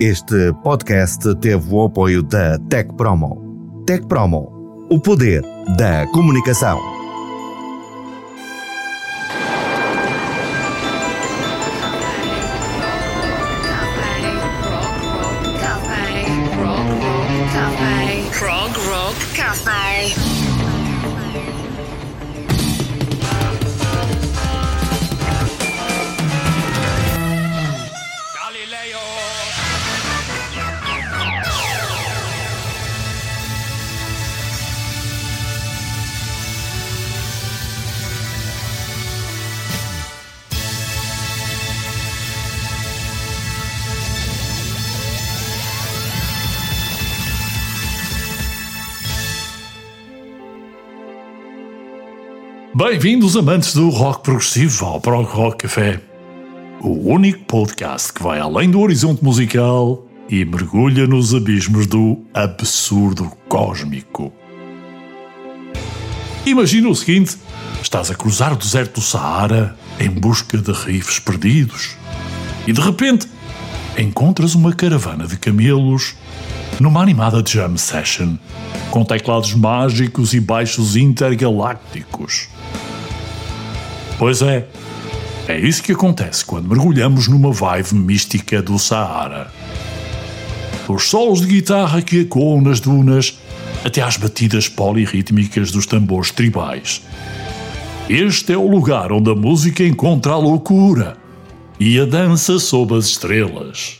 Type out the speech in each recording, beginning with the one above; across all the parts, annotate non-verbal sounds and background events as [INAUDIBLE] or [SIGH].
Este podcast teve o apoio da Tech Promo. Tech Promo, o poder da comunicação. Bem-vindos, amantes do rock progressivo, ao Prog Rock Café. O único podcast que vai além do horizonte musical e mergulha nos abismos do absurdo cósmico. Imagina o seguinte: estás a cruzar o deserto do Saara em busca de rifes perdidos e de repente encontras uma caravana de camelos numa animada jam session com teclados mágicos e baixos intergalácticos. Pois é, é isso que acontece quando mergulhamos numa vibe mística do Saara. Os solos de guitarra que ecoam nas dunas até às batidas polirrítmicas dos tambores tribais. Este é o lugar onde a música encontra a loucura e a dança sob as estrelas.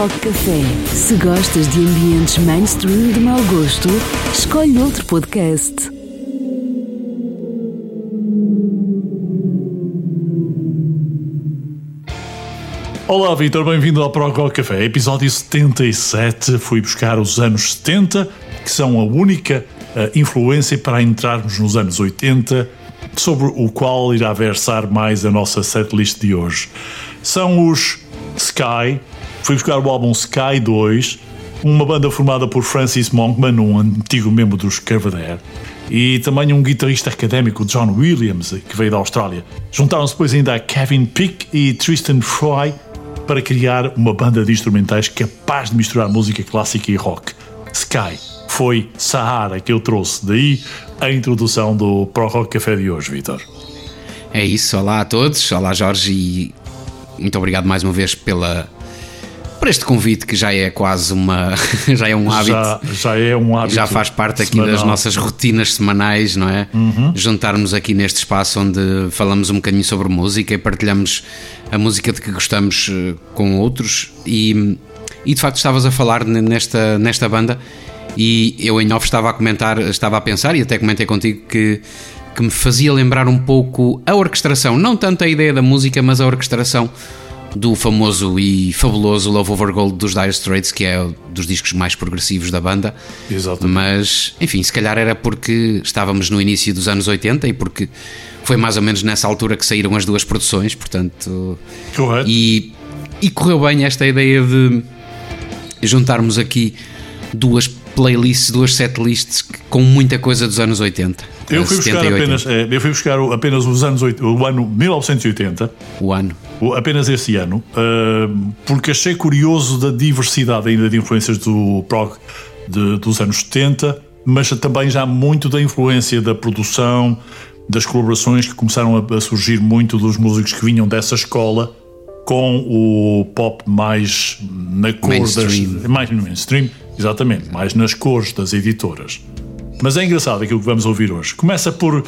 Rock Café. Se gostas de ambientes mainstream de mau gosto, escolhe outro podcast. Olá, Vitor, bem-vindo ao Pro Rock Café. Episódio 77. Fui buscar os anos 70, que são a única uh, influência para entrarmos nos anos 80, sobre o qual irá versar mais a nossa setlist de hoje. São os Sky, fui buscar o álbum Sky 2, uma banda formada por Francis Monkman, um antigo membro dos Curvader, e também um guitarrista académico, John Williams, que veio da Austrália. Juntaram-se depois ainda a Kevin Pick e Tristan Fry para criar uma banda de instrumentais capaz de misturar música clássica e rock. Sky foi Sahara que eu trouxe, daí a introdução do Pro Rock Café de hoje, Vitor. É isso, olá a todos, olá Jorge e muito obrigado mais uma vez pela por este convite que já é quase uma [LAUGHS] já é um hábito. já, já é um hábito já faz parte aqui semanal. das nossas rotinas semanais não é? Uhum. juntarmos aqui neste espaço onde falamos um bocadinho sobre música e partilhamos a música de que gostamos eh, com outros. E, e de facto estavas a falar nesta nesta banda e eu em off estava a comentar estava a pensar e até comentei contigo que que me fazia lembrar um pouco a orquestração, não tanto a ideia da música, mas a orquestração do famoso e fabuloso Love Over Gold dos Dire Straits, que é um dos discos mais progressivos da banda. Exatamente. Mas, enfim, se calhar era porque estávamos no início dos anos 80 e porque foi mais ou menos nessa altura que saíram as duas produções, portanto. Correto. E, e correu bem esta ideia de juntarmos aqui duas playlists, duas setlists com muita coisa dos anos 80. Eu fui 70 buscar 80, apenas, é, eu fui buscar o- apenas os anos o ano 1980, o ano. apenas esse ano, ah, porque achei curioso da diversidade ainda de influências do prog de- dos anos 70, mas também já muito da influência da produção, das colaborações que começaram a, a surgir muito dos músicos que vinham dessa escola com o pop mais na cor Mainstream. das mais no mainstream, exatamente, mais nas cores das editoras. Mas é engraçado aquilo que vamos ouvir hoje. Começa por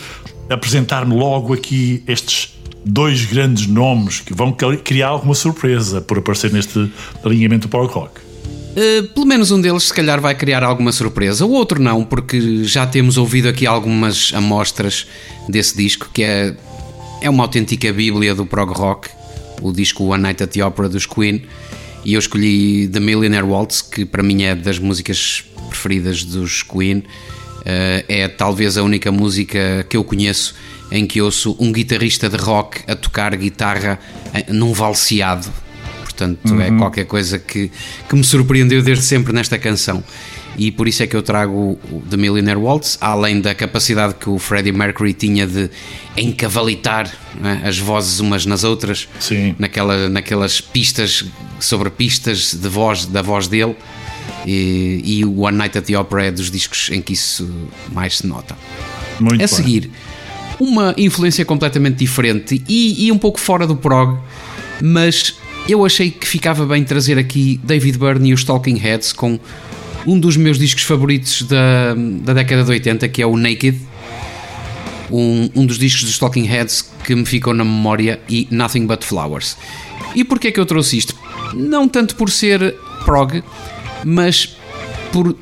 apresentar-me logo aqui estes dois grandes nomes que vão cri- criar alguma surpresa por aparecer neste alinhamento do Power Rock. Uh, pelo menos um deles, se calhar, vai criar alguma surpresa. O outro não, porque já temos ouvido aqui algumas amostras desse disco, que é, é uma autêntica bíblia do prog rock, o disco One Night at the Opera dos Queen. E eu escolhi The Millionaire Waltz, que para mim é das músicas preferidas dos Queen. Uh, é talvez a única música que eu conheço em que ouço um guitarrista de rock a tocar guitarra eh, num valseado. Portanto, é qualquer coisa que, que me surpreendeu desde sempre nesta canção. E por isso é que eu trago o The Millionaire Waltz, além da capacidade que o Freddie Mercury tinha de encavalitar é, as vozes umas nas outras, Sim. Naquela, naquelas pistas sobre pistas de voz, da voz dele. E, e o One Night at the Opera é dos discos em que isso mais se nota. Muito A bem. seguir, uma influência completamente diferente e, e um pouco fora do prog, mas eu achei que ficava bem trazer aqui David Byrne e os Talking Heads com um dos meus discos favoritos da, da década de 80, que é o Naked. Um, um dos discos dos Talking Heads que me ficou na memória e Nothing But Flowers. E porquê é que eu trouxe isto? Não tanto por ser prog, mas por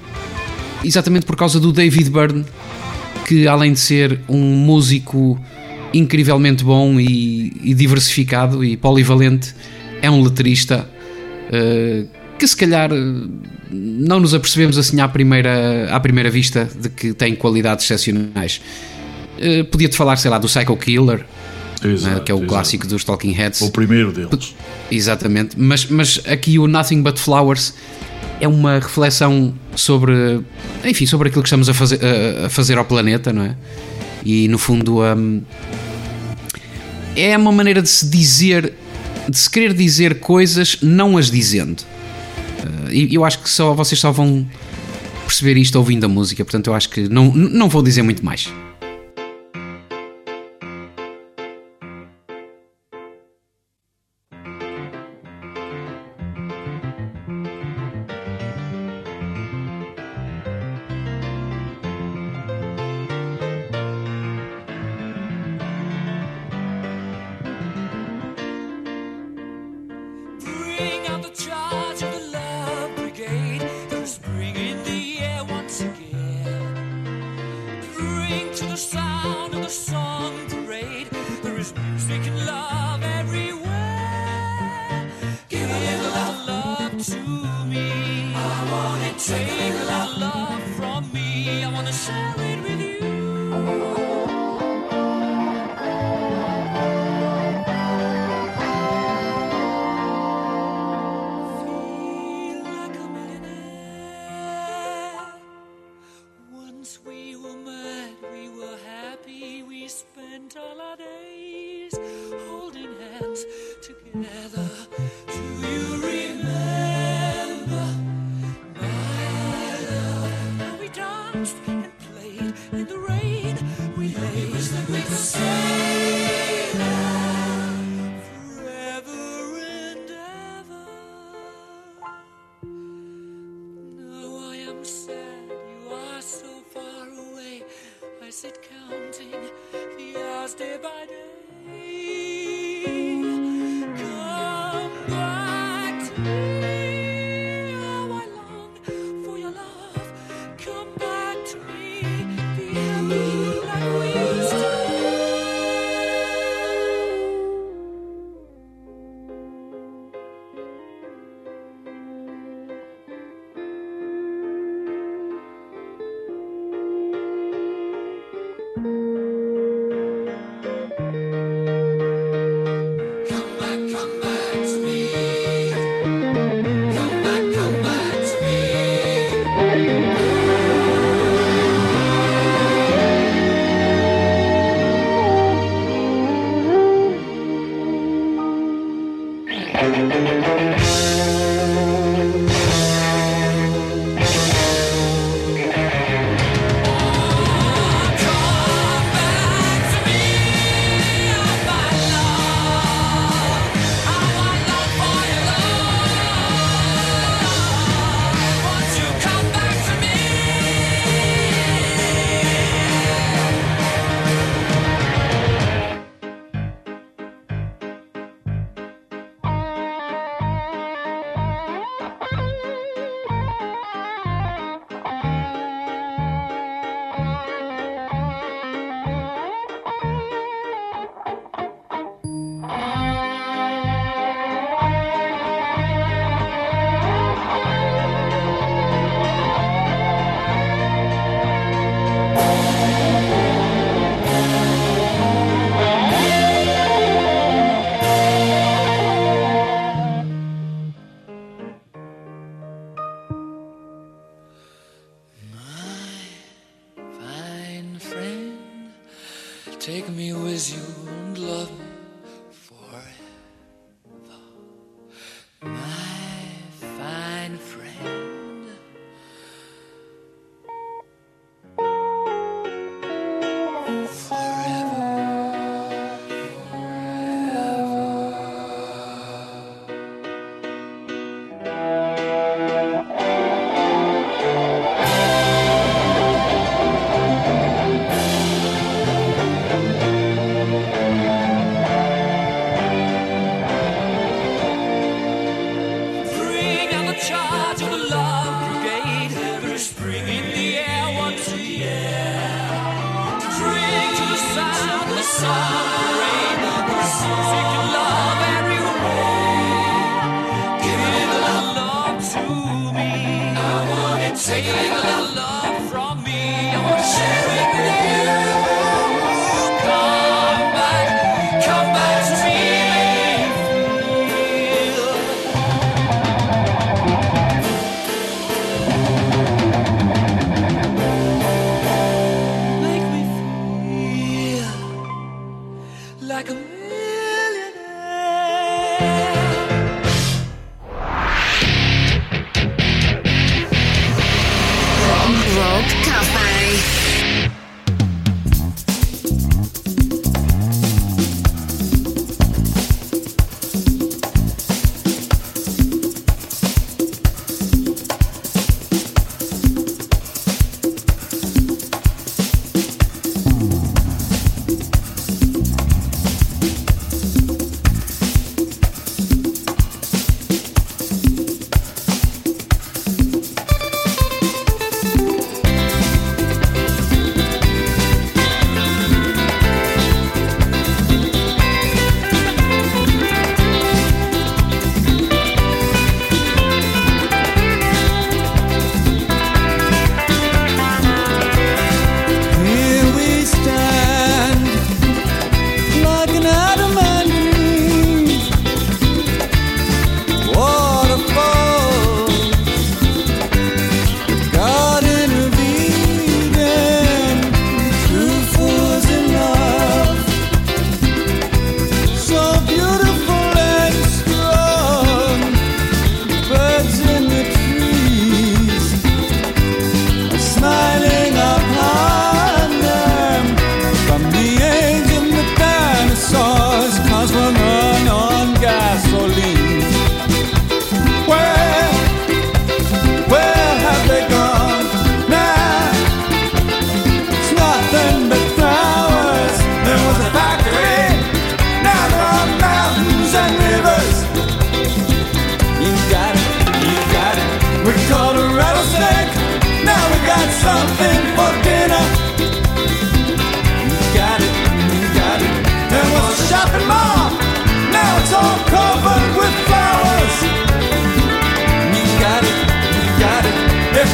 exatamente por causa do David Byrne que além de ser um músico incrivelmente bom e, e diversificado e polivalente, é um letrista eh, que se calhar eh, não nos apercebemos assim à primeira, à primeira vista de que tem qualidades excepcionais. Eh, Podia-te falar, sei lá, do Psycho Killer, Exato, né, que é o exato. clássico dos Talking Heads. O primeiro deles. Exatamente, mas, mas aqui o Nothing But Flowers é uma reflexão sobre, enfim, sobre aquilo que estamos a fazer, a, fazer ao planeta, não é? E no fundo hum, é uma maneira de se dizer, de se querer dizer coisas não as dizendo. Uh, E eu acho que só vocês só vão perceber isto ouvindo a música, portanto eu acho que não, não vou dizer muito mais.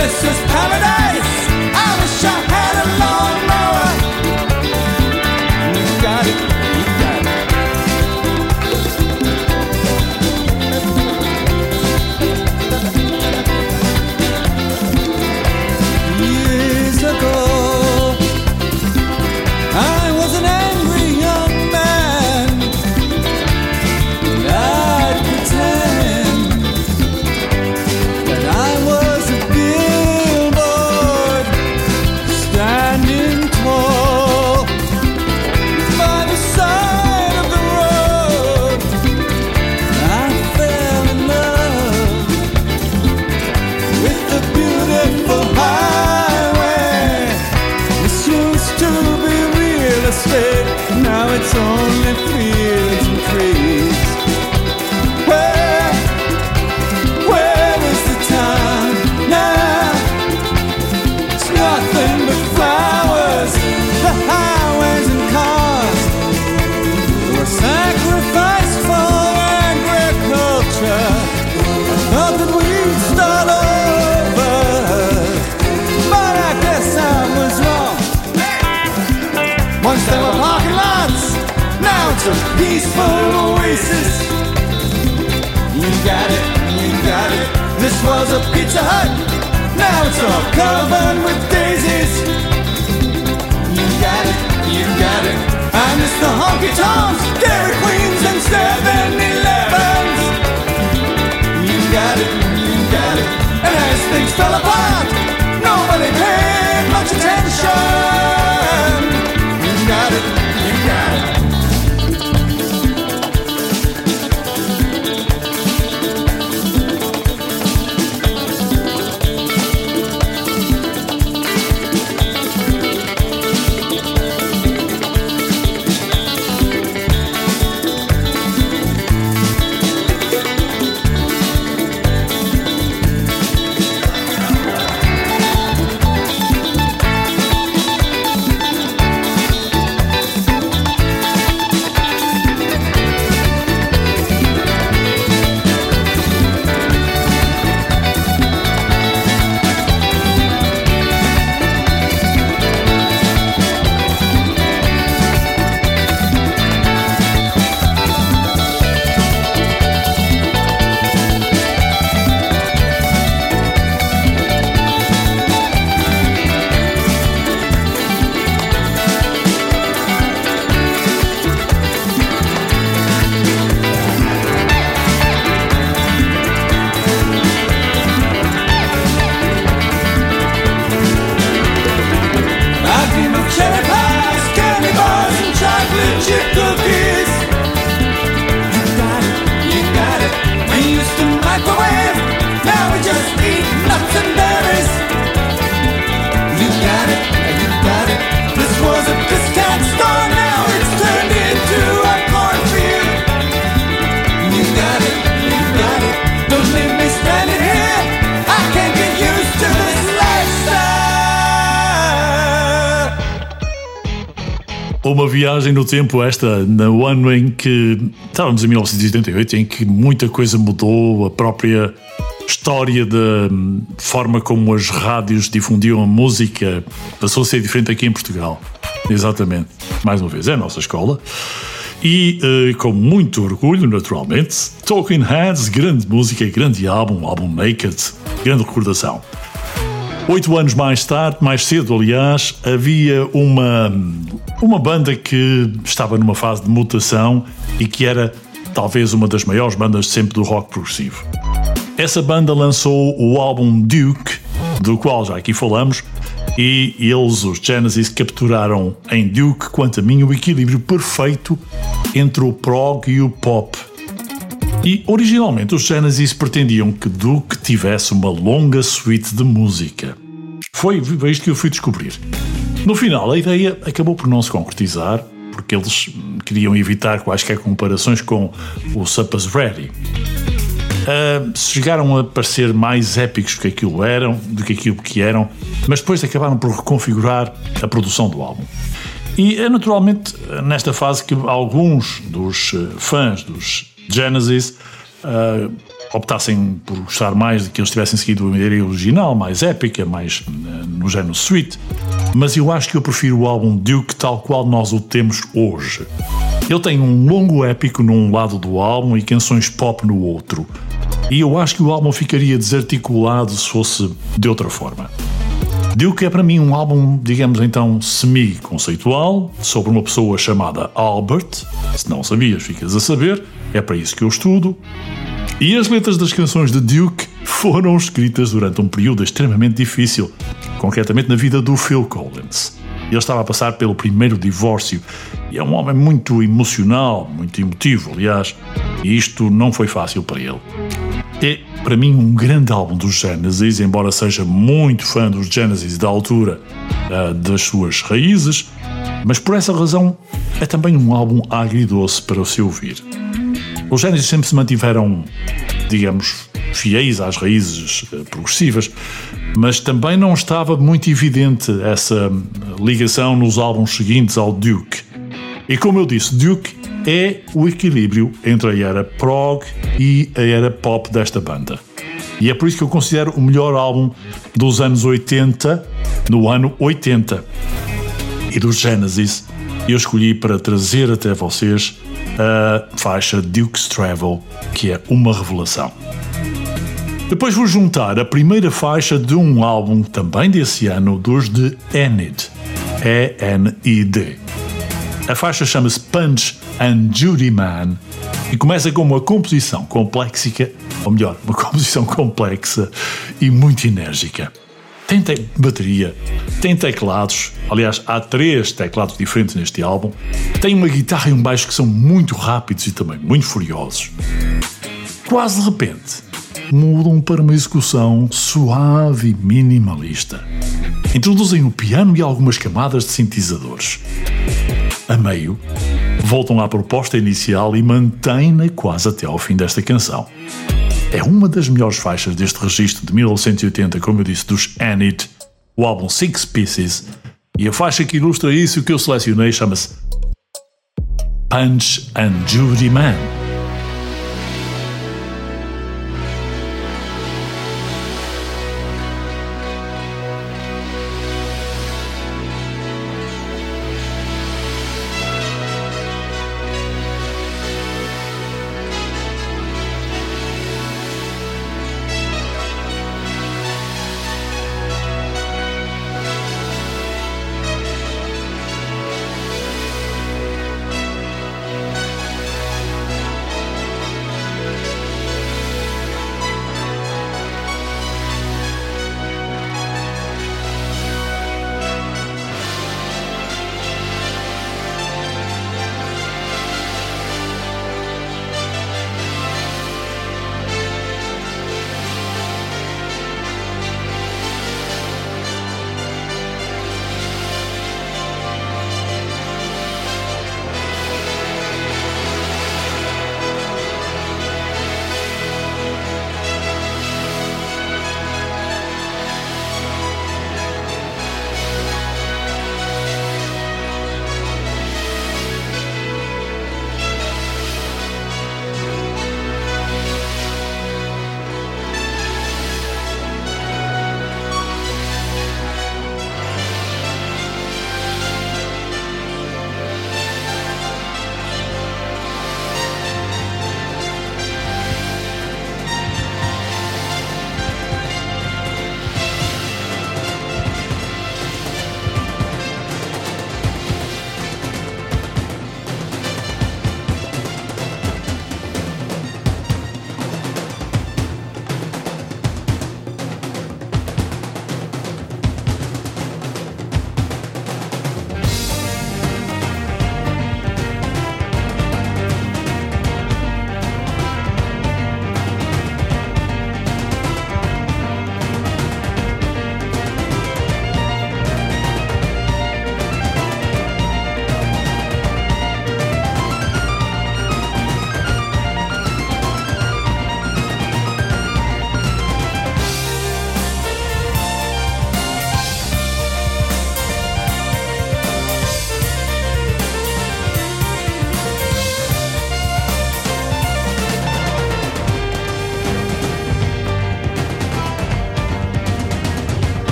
this is paradise. Smells a Pizza Hut. Now it's all covered with daisies. You got it, you got it. I miss the honky tonks, Dairy Queens, and 7 Elevens. You got it, you got it. And as things fell apart, nobody paid much attention. Viagem no tempo esta, na ano em que estávamos em 1988, em que muita coisa mudou, a própria história da hum, forma como as rádios difundiam a música passou a ser diferente aqui em Portugal. Exatamente. Mais uma vez, é a nossa escola. E eh, com muito orgulho, naturalmente, Talking Heads, grande música, grande álbum, álbum Naked, grande recordação. Oito anos mais tarde, mais cedo, aliás, havia uma, uma banda que estava numa fase de mutação e que era talvez uma das maiores bandas sempre do rock progressivo. Essa banda lançou o álbum Duke, do qual já aqui falamos, e eles, os Genesis, capturaram em Duke, quanto a mim, o equilíbrio perfeito entre o prog e o pop. E originalmente os Genesis pretendiam que Duke tivesse uma longa suite de música. Foi isto que eu fui descobrir. No final, a ideia acabou por não se concretizar, porque eles queriam evitar quaisquer comparações com o Supper's Ready. Ah, chegaram a parecer mais épicos do que aquilo eram, do que aquilo que eram, mas depois acabaram por reconfigurar a produção do álbum. E é naturalmente nesta fase que alguns dos eh, fãs dos Genesis ah, optassem por gostar mais de que eles tivessem seguido a ideia original, mais épica, mais eh, no género suite. Mas eu acho que eu prefiro o álbum Duke tal qual nós o temos hoje. Ele tem um longo épico num lado do álbum e canções pop no outro. E eu acho que o álbum ficaria desarticulado se fosse de outra forma. Duke é para mim um álbum, digamos então, semi-conceitual, sobre uma pessoa chamada Albert. Se não sabias, ficas a saber, é para isso que eu estudo. E as letras das canções de Duke foram escritas durante um período extremamente difícil, concretamente na vida do Phil Collins. Ele estava a passar pelo primeiro divórcio e é um homem muito emocional, muito emotivo, aliás, e isto não foi fácil para ele. É, para mim, um grande álbum dos Genesis, embora seja muito fã dos Genesis da altura ah, das suas raízes, mas por essa razão é também um álbum agridoce para se ouvir. Os Genesis sempre se mantiveram, digamos, fiéis às raízes eh, progressivas, mas também não estava muito evidente essa ligação nos álbuns seguintes ao Duke. E como eu disse, Duke é o equilíbrio entre a era prog e a era pop desta banda. E é por isso que eu considero o melhor álbum dos anos 80, no ano 80. E dos Genesis, eu escolhi para trazer até vocês a faixa Duke's Travel, que é uma revelação. Depois vou juntar a primeira faixa de um álbum também desse ano dos de Enid. E-N-I-D. A faixa chama-se Punch and Judy Man e começa com uma composição complexa, ou melhor, uma [LAUGHS] composição complexa e muito enérgica. Tem te bateria, tem teclados, aliás, há três teclados diferentes neste álbum, tem uma guitarra e um baixo que são muito rápidos e também muito furiosos. Quase de repente, mudam para uma execução suave e minimalista. Introduzem o piano e algumas camadas de sintetizadores. A meio, voltam à proposta inicial e mantêm-na quase até ao fim desta canção. É uma das melhores faixas deste registro de 1980, como eu disse, dos Anit, o álbum Six Pieces, e a faixa que ilustra isso que eu selecionei chama-se Punch and Judy Man.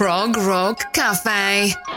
Prog Rock Cafe.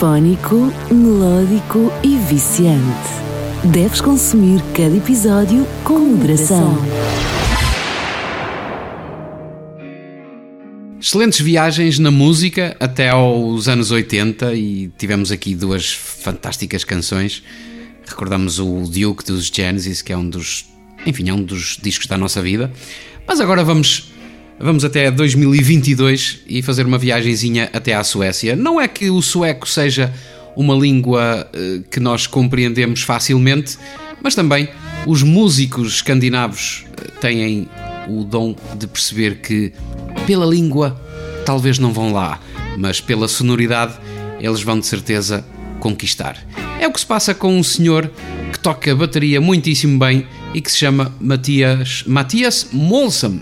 Sinfónico, melódico e viciante. Deves consumir cada episódio com moderação. Excelentes viagens na música até aos anos 80 e tivemos aqui duas fantásticas canções. Recordamos o Duke dos Genesis, que é um dos, enfim, é um dos discos da nossa vida. Mas agora vamos vamos até 2022 e fazer uma viagenzinha até à Suécia. Não é que o sueco seja uma língua eh, que nós compreendemos facilmente, mas também os músicos escandinavos eh, têm o dom de perceber que pela língua talvez não vão lá, mas pela sonoridade eles vão de certeza conquistar. É o que se passa com um senhor que toca bateria muitíssimo bem e que se chama Matias, Matias Molsam.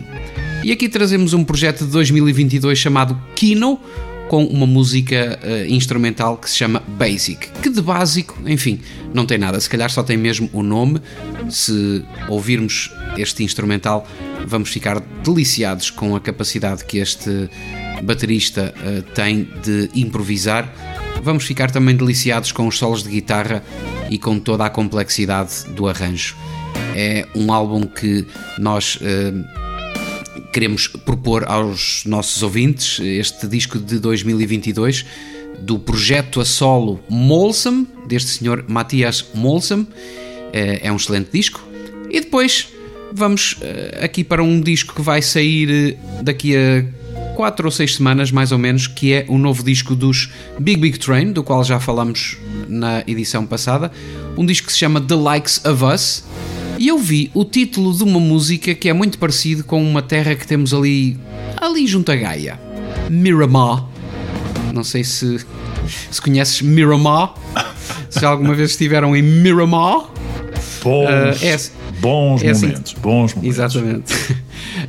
E aqui trazemos um projeto de 2022 chamado Kino, com uma música uh, instrumental que se chama Basic, que de básico, enfim, não tem nada, se calhar só tem mesmo o nome. Se ouvirmos este instrumental, vamos ficar deliciados com a capacidade que este baterista uh, tem de improvisar. Vamos ficar também deliciados com os solos de guitarra e com toda a complexidade do arranjo. É um álbum que nós uh, queremos propor aos nossos ouvintes este disco de 2022 do projeto a solo Molsam, deste senhor Matias Molsam. Eh, é um excelente disco. E depois vamos eh, aqui para um disco que vai sair eh, daqui a 4 ou 6 semanas, mais ou menos, que é o um novo disco dos Big Big Train, do qual já falamos na edição passada. Um disco que se chama The Likes of Us e eu vi o título de uma música que é muito parecido com uma terra que temos ali, ali junto a Gaia. Miramar. Não sei se, se conheces Miramar. se alguma vez estiveram em Miramar. Bons, uh, é, bons é momentos, assim, bons momentos. Exatamente.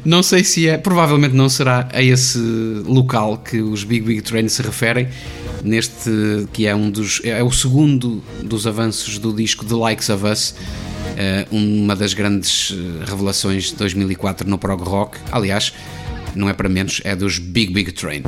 Não sei se é, provavelmente não será a esse local que os Big Big Train se referem, neste que é um dos é o segundo dos avanços do disco The Likes of Us, uma das grandes eh, revelações de 2004 no prog rock. Aliás, não é para menos, é dos Big Big Train.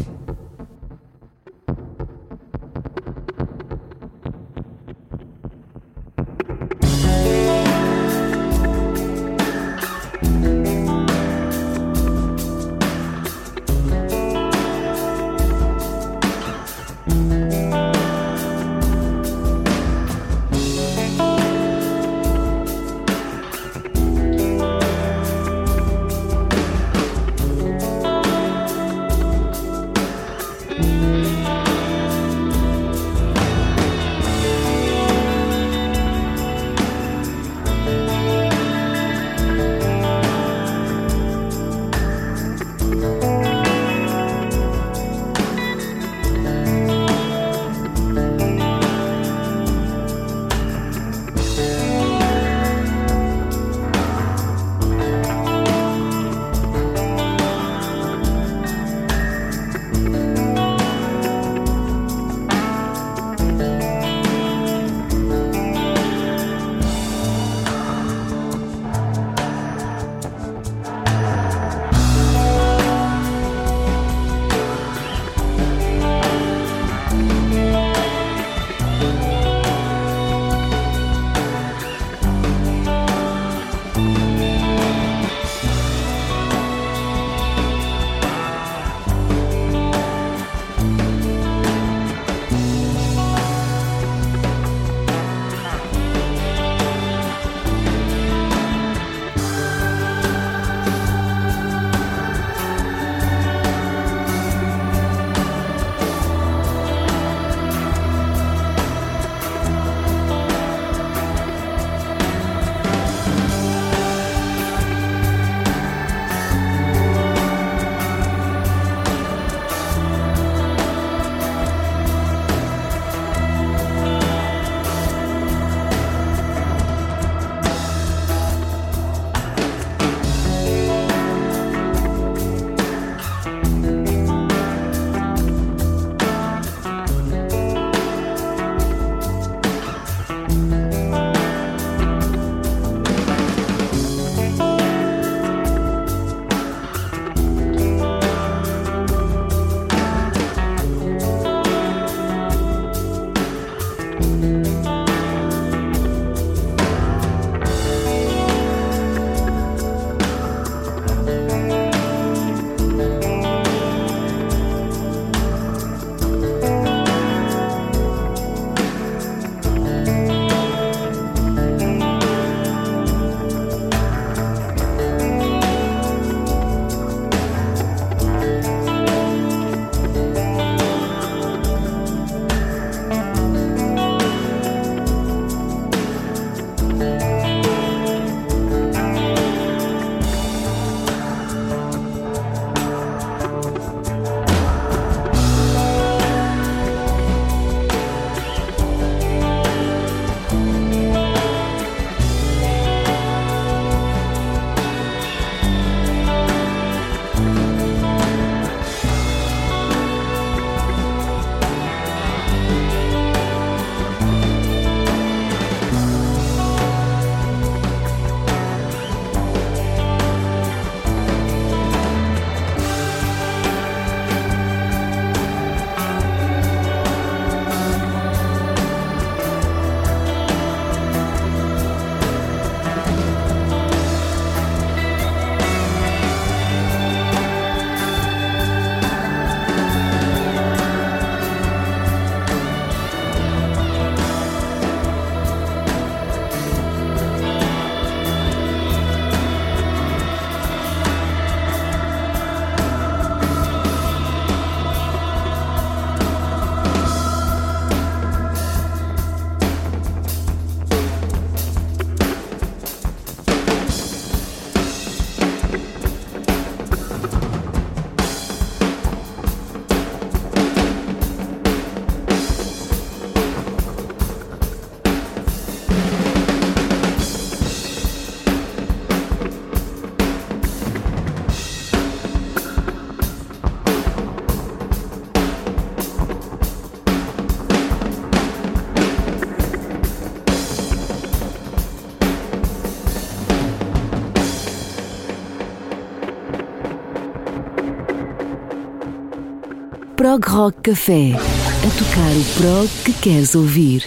Prog Rock Café a tocar o prog que queres ouvir.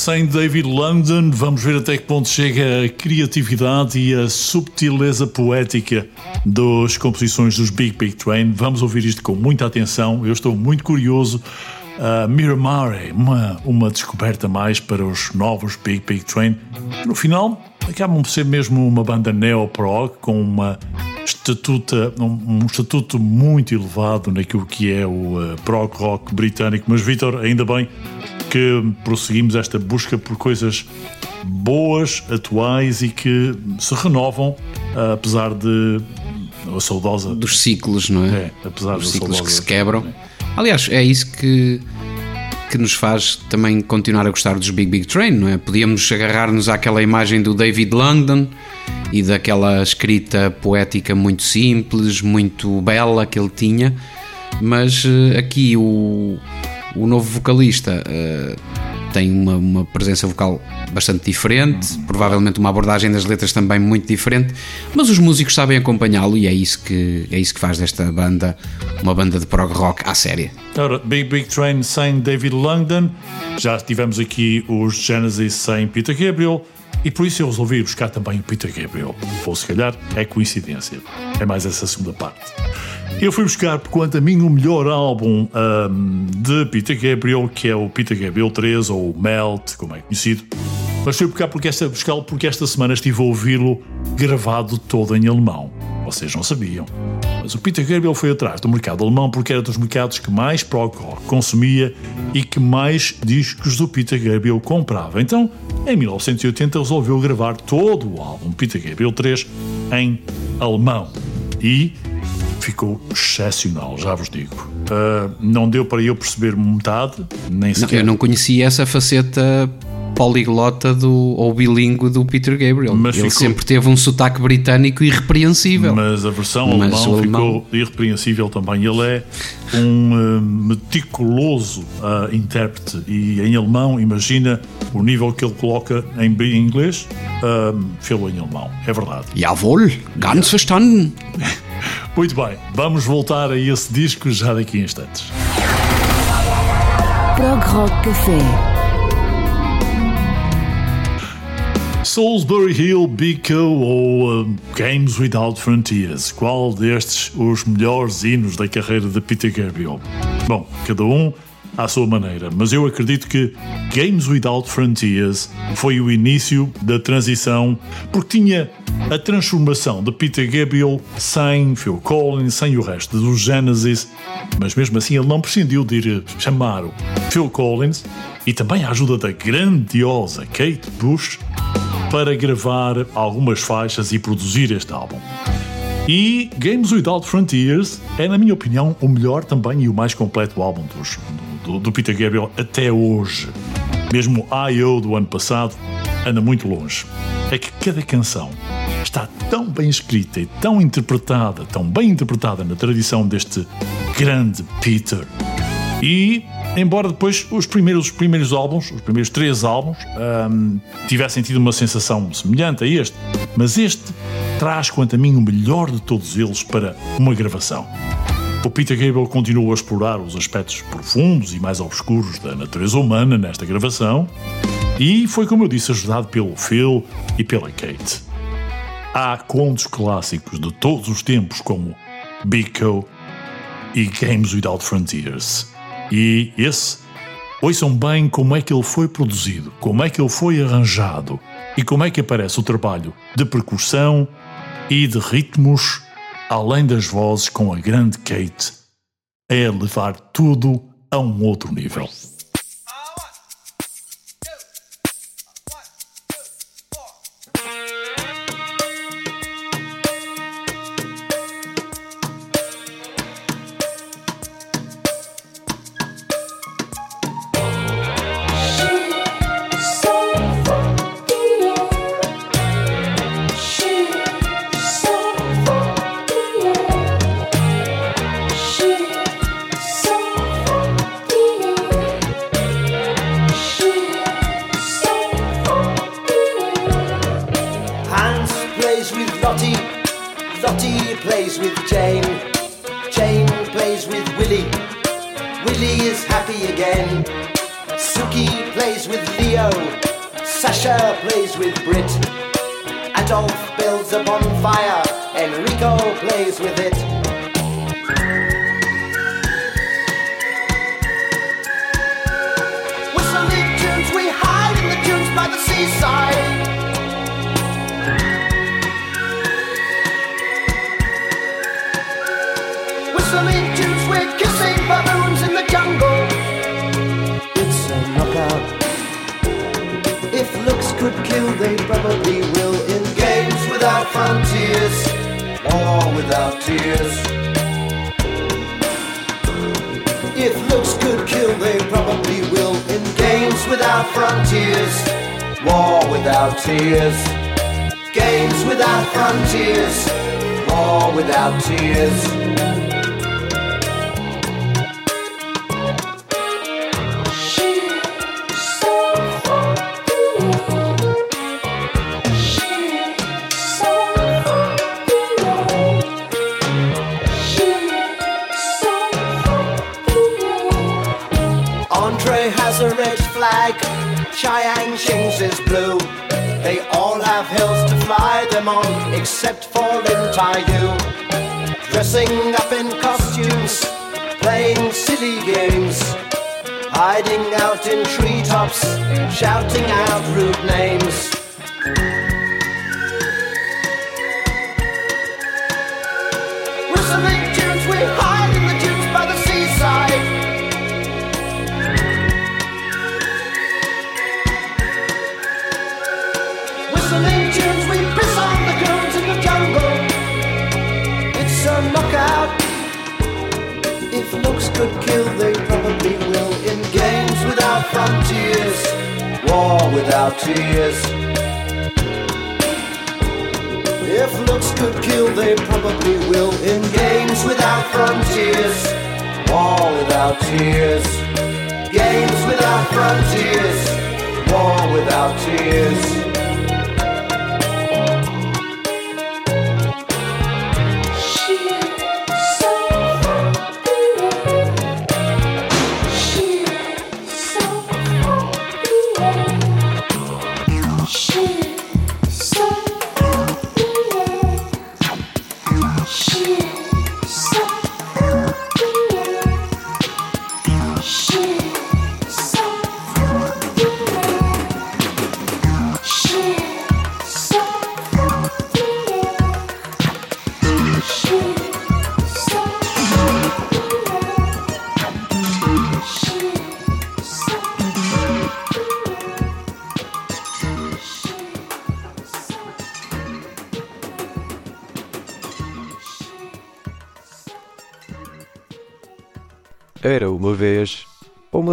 Sem David London, vamos ver até que ponto chega a criatividade e a subtileza poética das composições dos Big Big Train. Vamos ouvir isto com muita atenção. Eu estou muito curioso. Uh, Miramare, uma, uma descoberta mais para os novos Big Big Train. No final, acabam por ser mesmo uma banda neo-prog com uma estatuta, um, um estatuto muito elevado naquilo que é o uh, prog rock britânico. Mas, Vitor, ainda bem que prosseguimos esta busca por coisas boas, atuais e que se renovam, uh, apesar de a saudosa. Dos ciclos, não é? É, apesar Dos ciclos saudosa- que se quebram. Aliás, é isso que, que nos faz também continuar a gostar dos Big Big Train, não é? Podíamos agarrar-nos àquela imagem do David Langdon e daquela escrita poética muito simples, muito bela que ele tinha, mas eh, aqui o, o novo vocalista eh, tem uma, uma presença vocal bastante diferente, provavelmente uma abordagem das letras também muito diferente, mas os músicos sabem acompanhá-lo e é isso que é isso que faz desta banda uma banda de prog rock à séria. Ora, Big Big Train sem David Langdon, já tivemos aqui os Genesis sem Peter Gabriel e por isso eu resolvi buscar também o Peter Gabriel. Ou se calhar é coincidência, é mais essa segunda parte. Eu fui buscar, por quanto a mim, o melhor álbum ahm, de Peter Gabriel, que é o Peter Gabriel 3 ou Melt, como é conhecido. Mas fui buscar porque esta, buscá-lo porque esta semana estive a ouvi-lo gravado todo em alemão. Vocês não sabiam. Mas o Peter Gabriel foi atrás do mercado alemão porque era dos mercados que mais prog rock consumia e que mais discos do Peter Gabriel comprava. Então, em 1980, resolveu gravar todo o álbum Peter Gabriel 3 em alemão. E ficou excepcional, já vos digo. Ah, não deu para eu perceber metade, nem Não, sequer. eu não conhecia essa faceta poliglota do, ou bilíngue do Peter Gabriel. Mas Ele ficou- sempre teve um sotaque britânico irrepreensível. Mas a versão Mas alemã o alemão- ficou irrepreensível também. Ele é um eh, meticuloso ah, intérprete e em alemão, imagina o nível que ele coloca em, em inglês, uh, fê-lo em alemão. É verdade. Jawohl, ganz verstanden. [LAUGHS] Muito bem, vamos voltar a esse disco já daqui a instantes. Prog Rock Café. Salisbury Hill, Bico ou uh, Games Without Frontiers? Qual destes os melhores hinos da carreira de Peter Gabriel? Bom, cada um à sua maneira, mas eu acredito que Games Without Frontiers foi o início da transição, porque tinha a transformação de Peter Gabriel sem Phil Collins, sem o resto do Genesis, mas mesmo assim ele não prescindiu de ir chamar o Phil Collins e também a ajuda da grandiosa Kate Bush para gravar algumas faixas e produzir este álbum. E Games Without Frontiers é, na minha opinião, o melhor também e o mais completo álbum dos, do, do Peter Gabriel até hoje. Mesmo o I.O. do ano passado anda muito longe. É que cada canção está tão bem escrita e tão interpretada, tão bem interpretada na tradição deste grande Peter. E, embora depois os primeiros, os primeiros álbuns, os primeiros três álbuns, hum, tivessem tido uma sensação semelhante a este, mas este traz, quanto a mim, o melhor de todos eles para uma gravação. O Peter Gabriel continuou a explorar os aspectos profundos e mais obscuros da natureza humana nesta gravação e foi, como eu disse, ajudado pelo Phil e pela Kate. Há contos clássicos de todos os tempos como Bico e Games Without Frontiers. E esse, ouçam bem como é que ele foi produzido, como é que ele foi arranjado e como é que aparece o trabalho de percussão e de ritmos, além das vozes com a grande Kate, é levar tudo a um outro nível. To fly them on, except for Lin Taiyu. Dressing up in costumes, playing silly games, hiding out in treetops, shouting out rude names. Whistling could kill, they probably will. In games without frontiers, war without tears. If looks could kill, they probably will. In games without frontiers, war without tears. Games without frontiers, war without tears.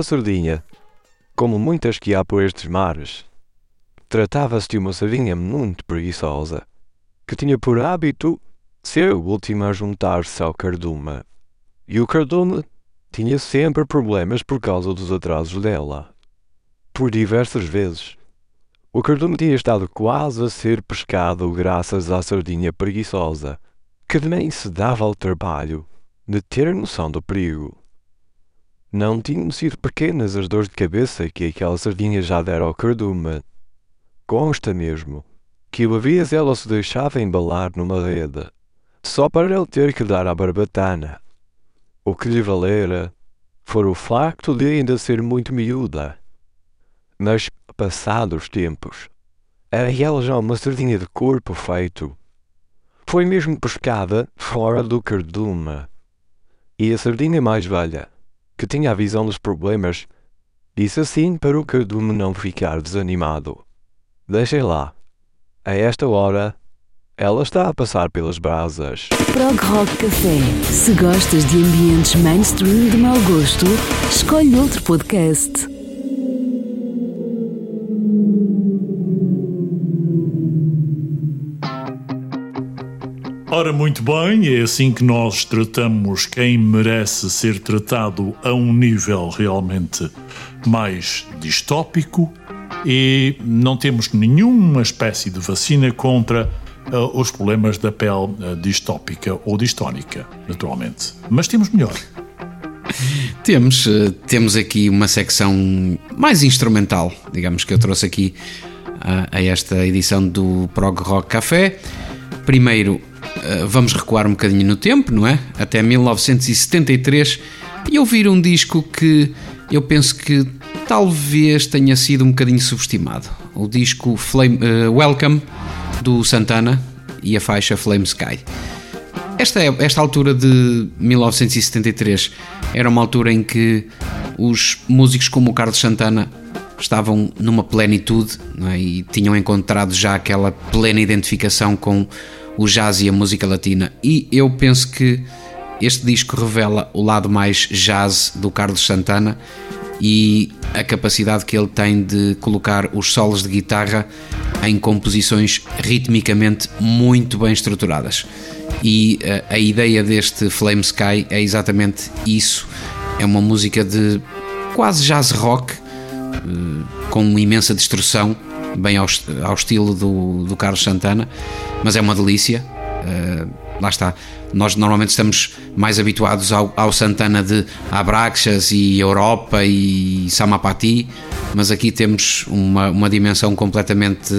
Sardinha, como muitas que há por estes mares. Tratava-se de uma sardinha muito preguiçosa, que tinha por hábito ser a última a juntar-se ao cardume. E o cardume tinha sempre problemas por causa dos atrasos dela. Por diversas vezes. O cardume tinha estado quase a ser pescado graças à sardinha preguiçosa, que nem se dava ao trabalho de ter noção do perigo. Não tinham sido pequenas as dores de cabeça que aquela sardinha já dera ao cardume. Consta mesmo que uma vez ela se deixava embalar numa rede, só para ele ter que dar à barbatana. O que lhe valera foi o facto de ainda ser muito miúda. Mas, passados os tempos, era ela já uma sardinha de corpo feito. Foi mesmo pescada fora do cardume. E a sardinha mais velha, que tinha a visão dos problemas, disse assim para o cardume não ficar desanimado. Deixem lá. A esta hora, ela está a passar pelas brasas. Prog Rock Café. Se gostas de ambientes mainstream de mau gosto, escolhe outro podcast. Ora, muito bem, é assim que nós tratamos quem merece ser tratado a um nível realmente mais distópico e não temos nenhuma espécie de vacina contra uh, os problemas da pele uh, distópica ou distónica, naturalmente. Mas temos melhor. Temos, uh, temos aqui uma secção mais instrumental, digamos que eu trouxe aqui a esta edição do Prog Rock Café. Primeiro, vamos recuar um bocadinho no tempo, não é? Até 1973 e ouvir um disco que eu penso que talvez tenha sido um bocadinho subestimado. O disco Flame, uh, Welcome do Santana e a faixa Flame Sky. Esta, é, esta altura de 1973 era uma altura em que os músicos como o Carlos Santana estavam numa plenitude é? e tinham encontrado já aquela plena identificação com o jazz e a música latina. E eu penso que este disco revela o lado mais jazz do Carlos Santana e a capacidade que ele tem de colocar os solos de guitarra em composições ritmicamente muito bem estruturadas. E a, eh, a ideia deste Flame Sky é exatamente isso. É uma música de quase jazz rock, eh, com imensa destrução, bem ao, ao estilo do, do Carlos Santana, mas é uma delícia. Uh, lá está. Nós normalmente estamos mais habituados ao, ao Santana de Abraxas e Europa e Samapati, mas aqui temos uma, uma dimensão completamente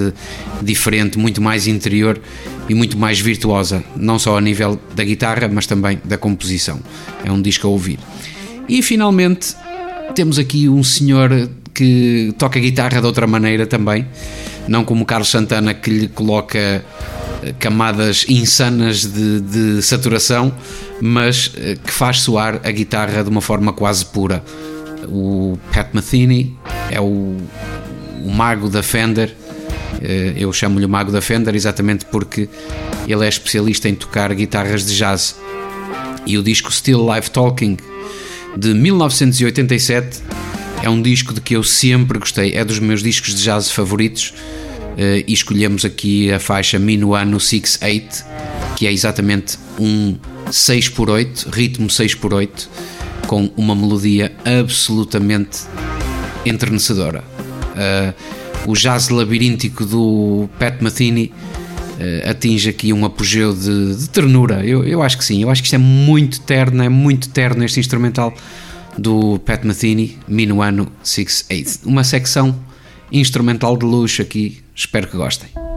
diferente, muito mais interior e muito mais virtuosa, não só a nível da guitarra, mas também da composição. É um disco a ouvir. E finalmente temos aqui um senhor que toca guitarra de outra maneira também, não como Carlos Santana que lhe coloca camadas insanas de, de saturação, mas eh, que faz soar a guitarra de uma forma quase pura. O Pat Metheny é o, o mago da Fender. Eh, eu chamo-lhe o mago da Fender exatamente porque ele é especialista em tocar guitarras de jazz. E o disco Still Live Talking de 1987 é um disco de que eu sempre gostei, é dos meus discos de jazz favoritos uh, e escolhemos aqui a faixa Minuano 6-8, que é exatamente um 6x8, ritmo 6x8, com uma melodia absolutamente enternecedora. Uh, o jazz labiríntico do Pat Metheny uh, atinge aqui um apogeu de, de ternura. Eu, eu, acho que sim, eu acho que isto é muito terno, é muito terno este instrumental do Pat Metheny, Minuano 6-8. Uma secção instrumental de luxo aqui Espero que gostem.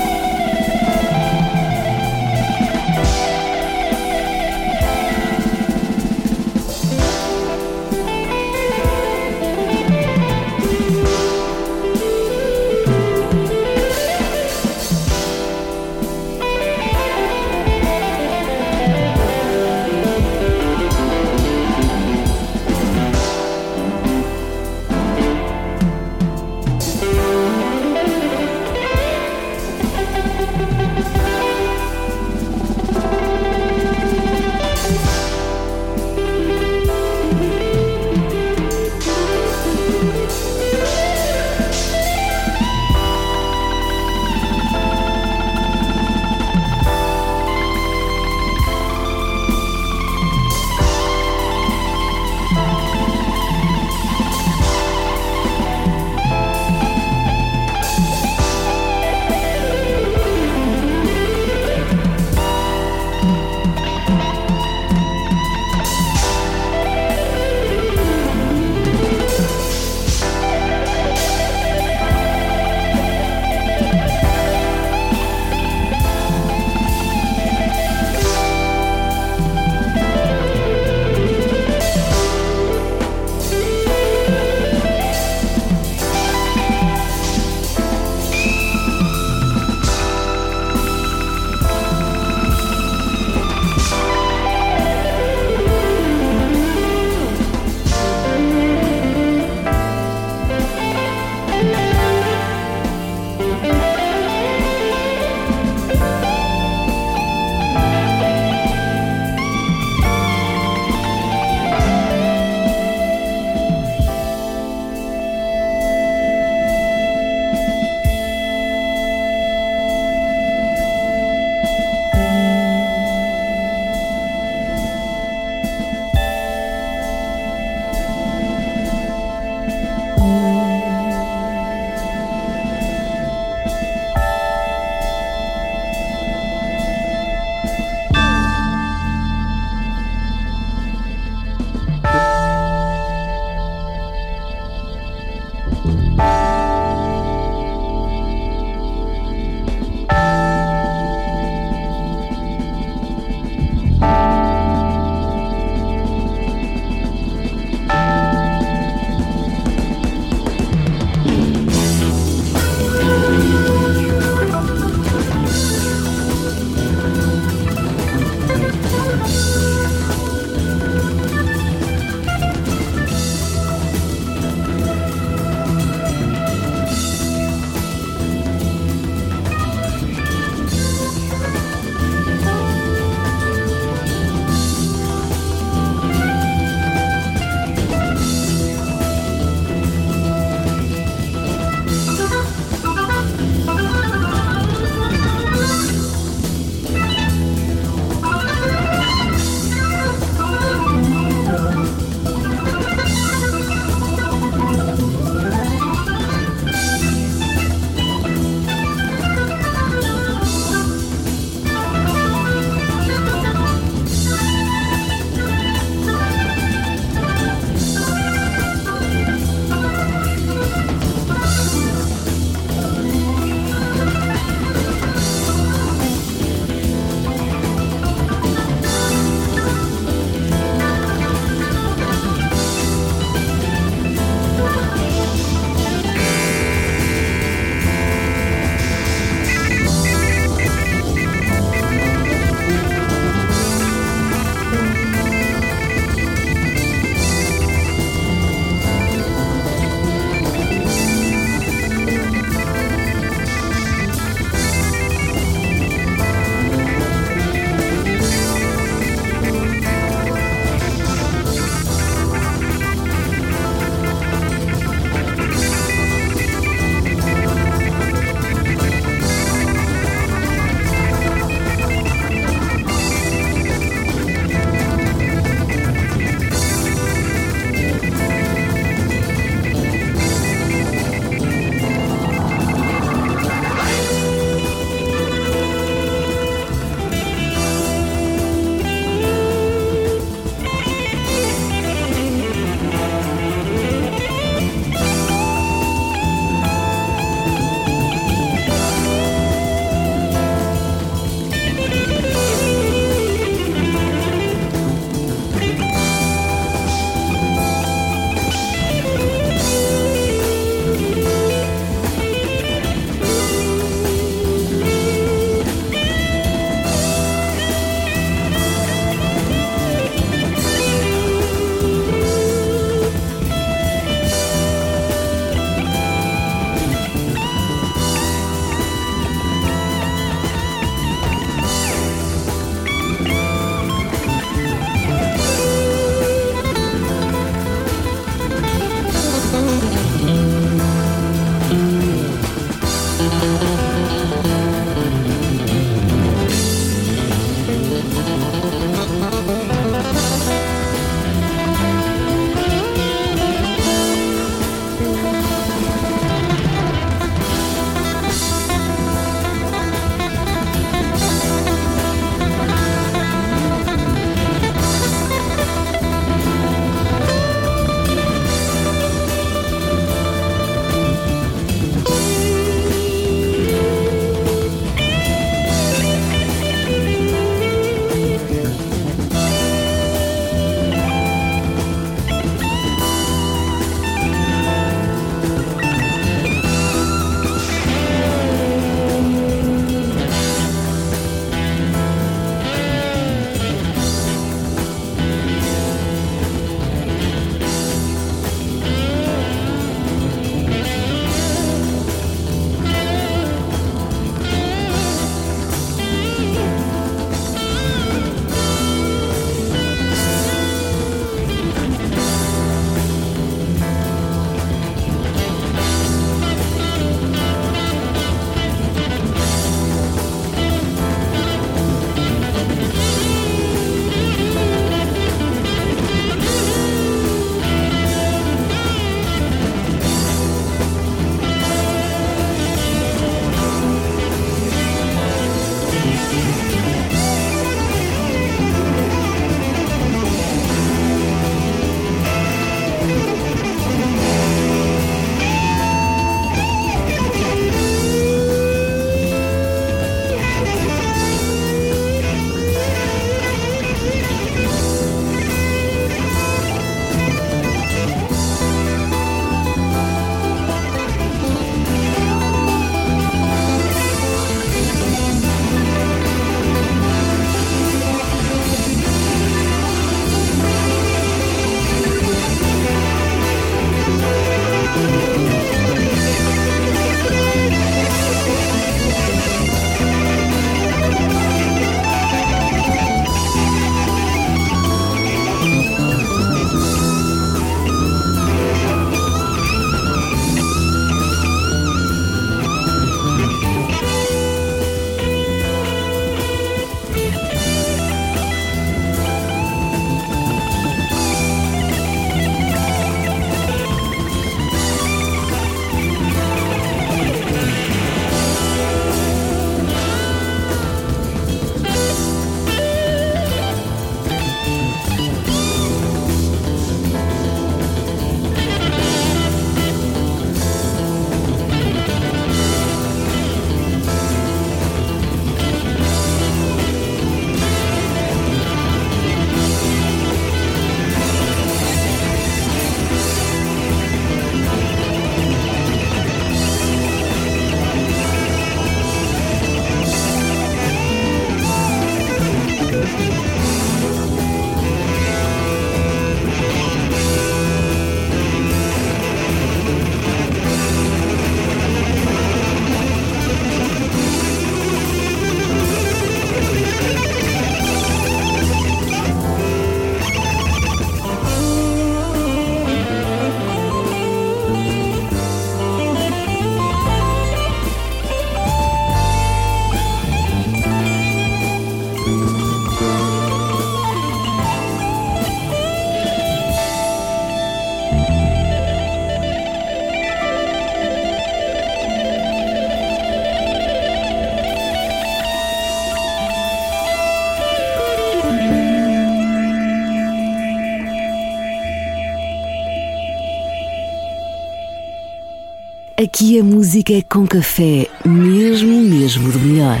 A música é com café, mesmo, mesmo do melhor.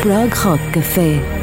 Prog Rock Café.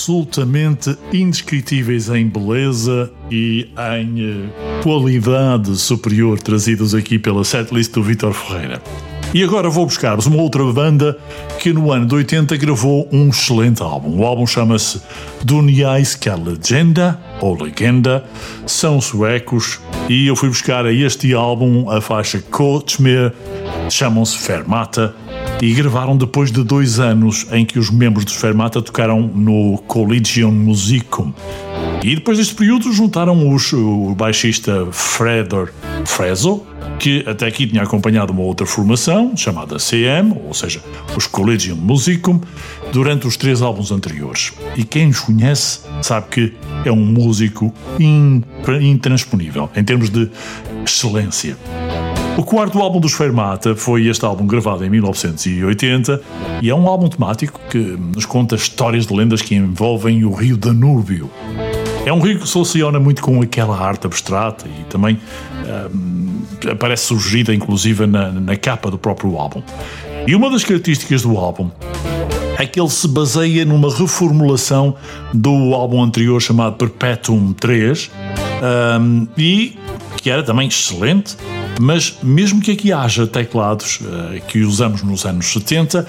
Absolutamente indescritíveis em beleza e em eh, qualidade superior trazidos aqui pela setlist do Vitor Ferreira. E agora vou buscar-vos uma outra banda que no ano de 80 gravou um excelente álbum. O álbum chama-se Dunjaiska Legenda, ou Legenda, são suecos, e eu fui buscar a este álbum a faixa Coachmer, chamam-se Fermata, e gravaram depois de dois anos em que os membros dos Fermata tocaram no Collegium Musicum. E depois deste período juntaram os, o baixista Fredor Frezo, que até aqui tinha acompanhado uma outra formação chamada CM, ou seja, os Collegium Musicum, durante os três álbuns anteriores. E quem os conhece sabe que é um músico intransponível em termos de excelência. O quarto álbum dos Fermata foi este álbum gravado em 1980 e é um álbum temático que nos conta histórias de lendas que envolvem o rio Danúbio. É um rio que associona muito com aquela arte abstrata e também aparece surgida inclusive na, na capa do próprio álbum. E uma das características do álbum é que ele se baseia numa reformulação do álbum anterior chamado Perpetuum 3 um, e que era também excelente, mas mesmo que aqui haja teclados uh, que usamos nos anos 70,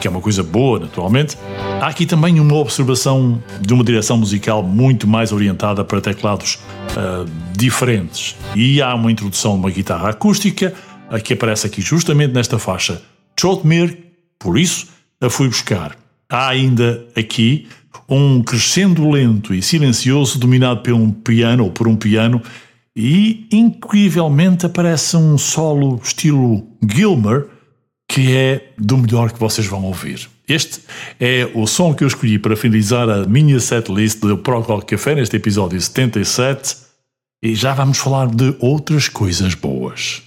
que é uma coisa boa naturalmente, há aqui também uma observação de uma direção musical muito mais orientada para teclados uh, diferentes. E há uma introdução de uma guitarra acústica uh, que aparece aqui justamente nesta faixa Trotmere, por isso a fui buscar. Há ainda aqui um crescendo lento e silencioso dominado por um piano ou por um piano e incrivelmente aparece um solo estilo Gilmer que é do melhor que vocês vão ouvir. Este é o som que eu escolhi para finalizar a minha setlist do Pro Rock Café neste episódio 77 e já vamos falar de outras coisas boas.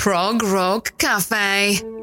Prog Rock Cafe.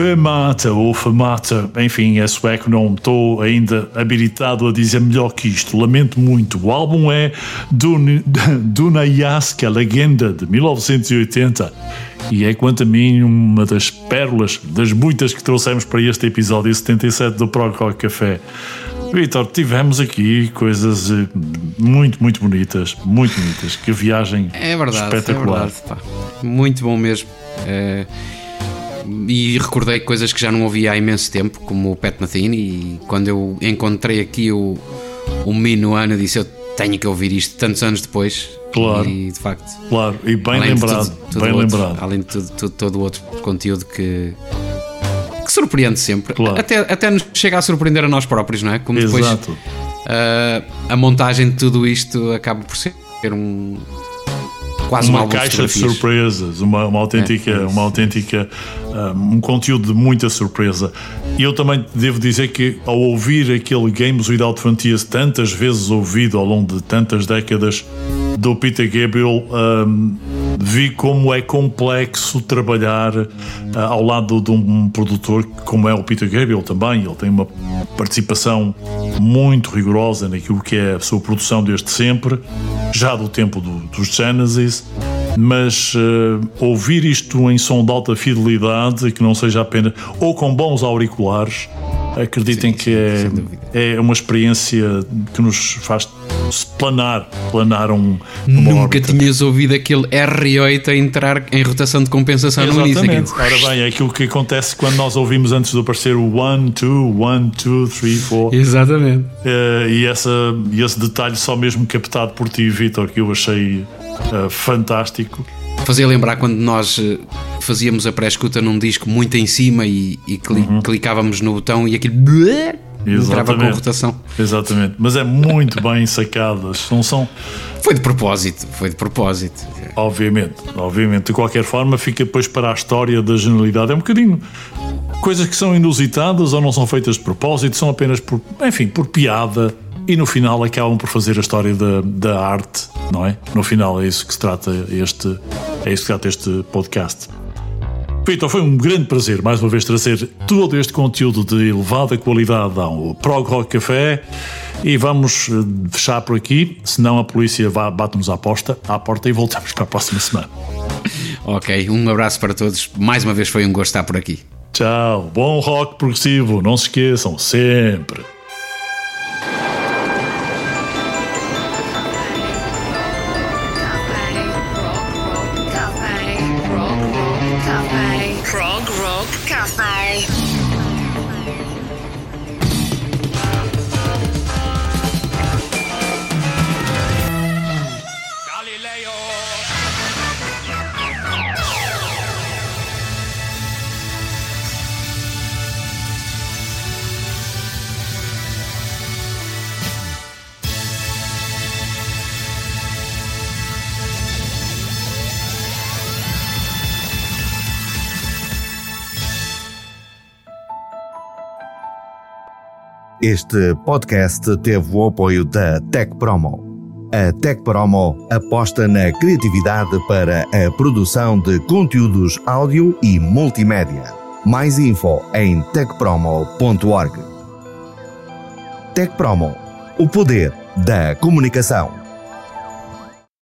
Fermata ou Fermata, enfim, é sueco, não estou ainda habilitado a dizer melhor que isto, lamento muito. O álbum é Dun [LAUGHS] Dunajaska Legenda de 1980 e é, quanto a mim, uma das pérolas, das muitas que trouxemos para este episódio 77 do Prog Rock Café. Vitor, tivemos aqui coisas eh, muito, muito bonitas, muito bonitas. Que viagem É verdade, espetacular. é verdade. pá. Muito bom mesmo. É, e recordei coisas que já não ouvia há imenso tempo, como o Pat Metheny. E quando eu encontrei aqui o, o Mino Ana, disse: Eu tenho que ouvir isto tantos anos depois. Claro. E de facto, Claro, e bem lembrado, tudo- tudo bem outro- lembrado. Além de tudo, tudo- todo o outro conteúdo que. que surpreende sempre. Claro. Até, até nos chega a surpreender a nós próprios, não é? Como depois Exato. ah, a montagem de tudo isto acaba por ser um. Quase um uma álbum caixa de fotografias. surpresas, uma, uma autêntica, É, é uma autêntica, um, um conteúdo de muita surpresa. E eu também devo dizer que ao ouvir aquele Games Without Frontiers tantas vezes ouvido ao longo de tantas décadas do Peter Gabriel, um, vi como é complexo trabalhar ah, ao lado de um produtor como é o Peter Gabriel também. Ele tem uma participação muito rigorosa naquilo que é a sua produção desde sempre, já do tempo do- dos Genesis. Mas eh, ouvir isto em som de alta fidelidade, que não seja apenas, ou com bons auriculares, acreditem Sim, que sim, é, sem dúvida. é uma experiência que nos faz planar, planar um, Nunca órbita. tinhas ouvido aquele R8 a entrar em rotação de compensação no início. Exatamente. aquilo. Ora bem, é aquilo que acontece quando nós ouvimos antes de aparecer o 1, 2, 1, 2, 3, 4. Exatamente. Eh, e, essa, esse detalhe só mesmo captado por ti, Vitor, que eu achei eh, fantástico. Fazia lembrar quando nós eh, fazíamos a pré-escuta num disco muito em cima e, e cli- clicávamos no botão e aquilo entrava com. Exatamente. rotação. Exatamente. Mas é muito [LAUGHS] bem sacadas. Não são, Foi de propósito, foi de propósito. obviamente, obviamente. De qualquer forma, fica depois para a história da genialidade. É um bocadinho. Coisas que são inusitadas ou não são feitas de propósito, são apenas por, enfim, por piada. E no final acabam por fazer a história da, da arte, não é? No final é isso que se trata este, é isso que trata este podcast. Vitor, foi um grande prazer mais uma vez trazer todo este conteúdo de elevada qualidade ao Prog Rock Café e vamos eh, fechar por aqui, senão a polícia bate-nos à porta, à porta e voltamos [LAUGHS] para a próxima semana. Ok, um abraço para todos. Mais uma vez foi um gosto estar por aqui. Tchau, bom rock progressivo, não se esqueçam, sempre. Este podcast teve o apoio da Tech Promo. A Tech Promo aposta na criatividade para a produção de conteúdos áudio e multimédia. Mais info em techpromo.org. Tech Promo, o poder da comunicação.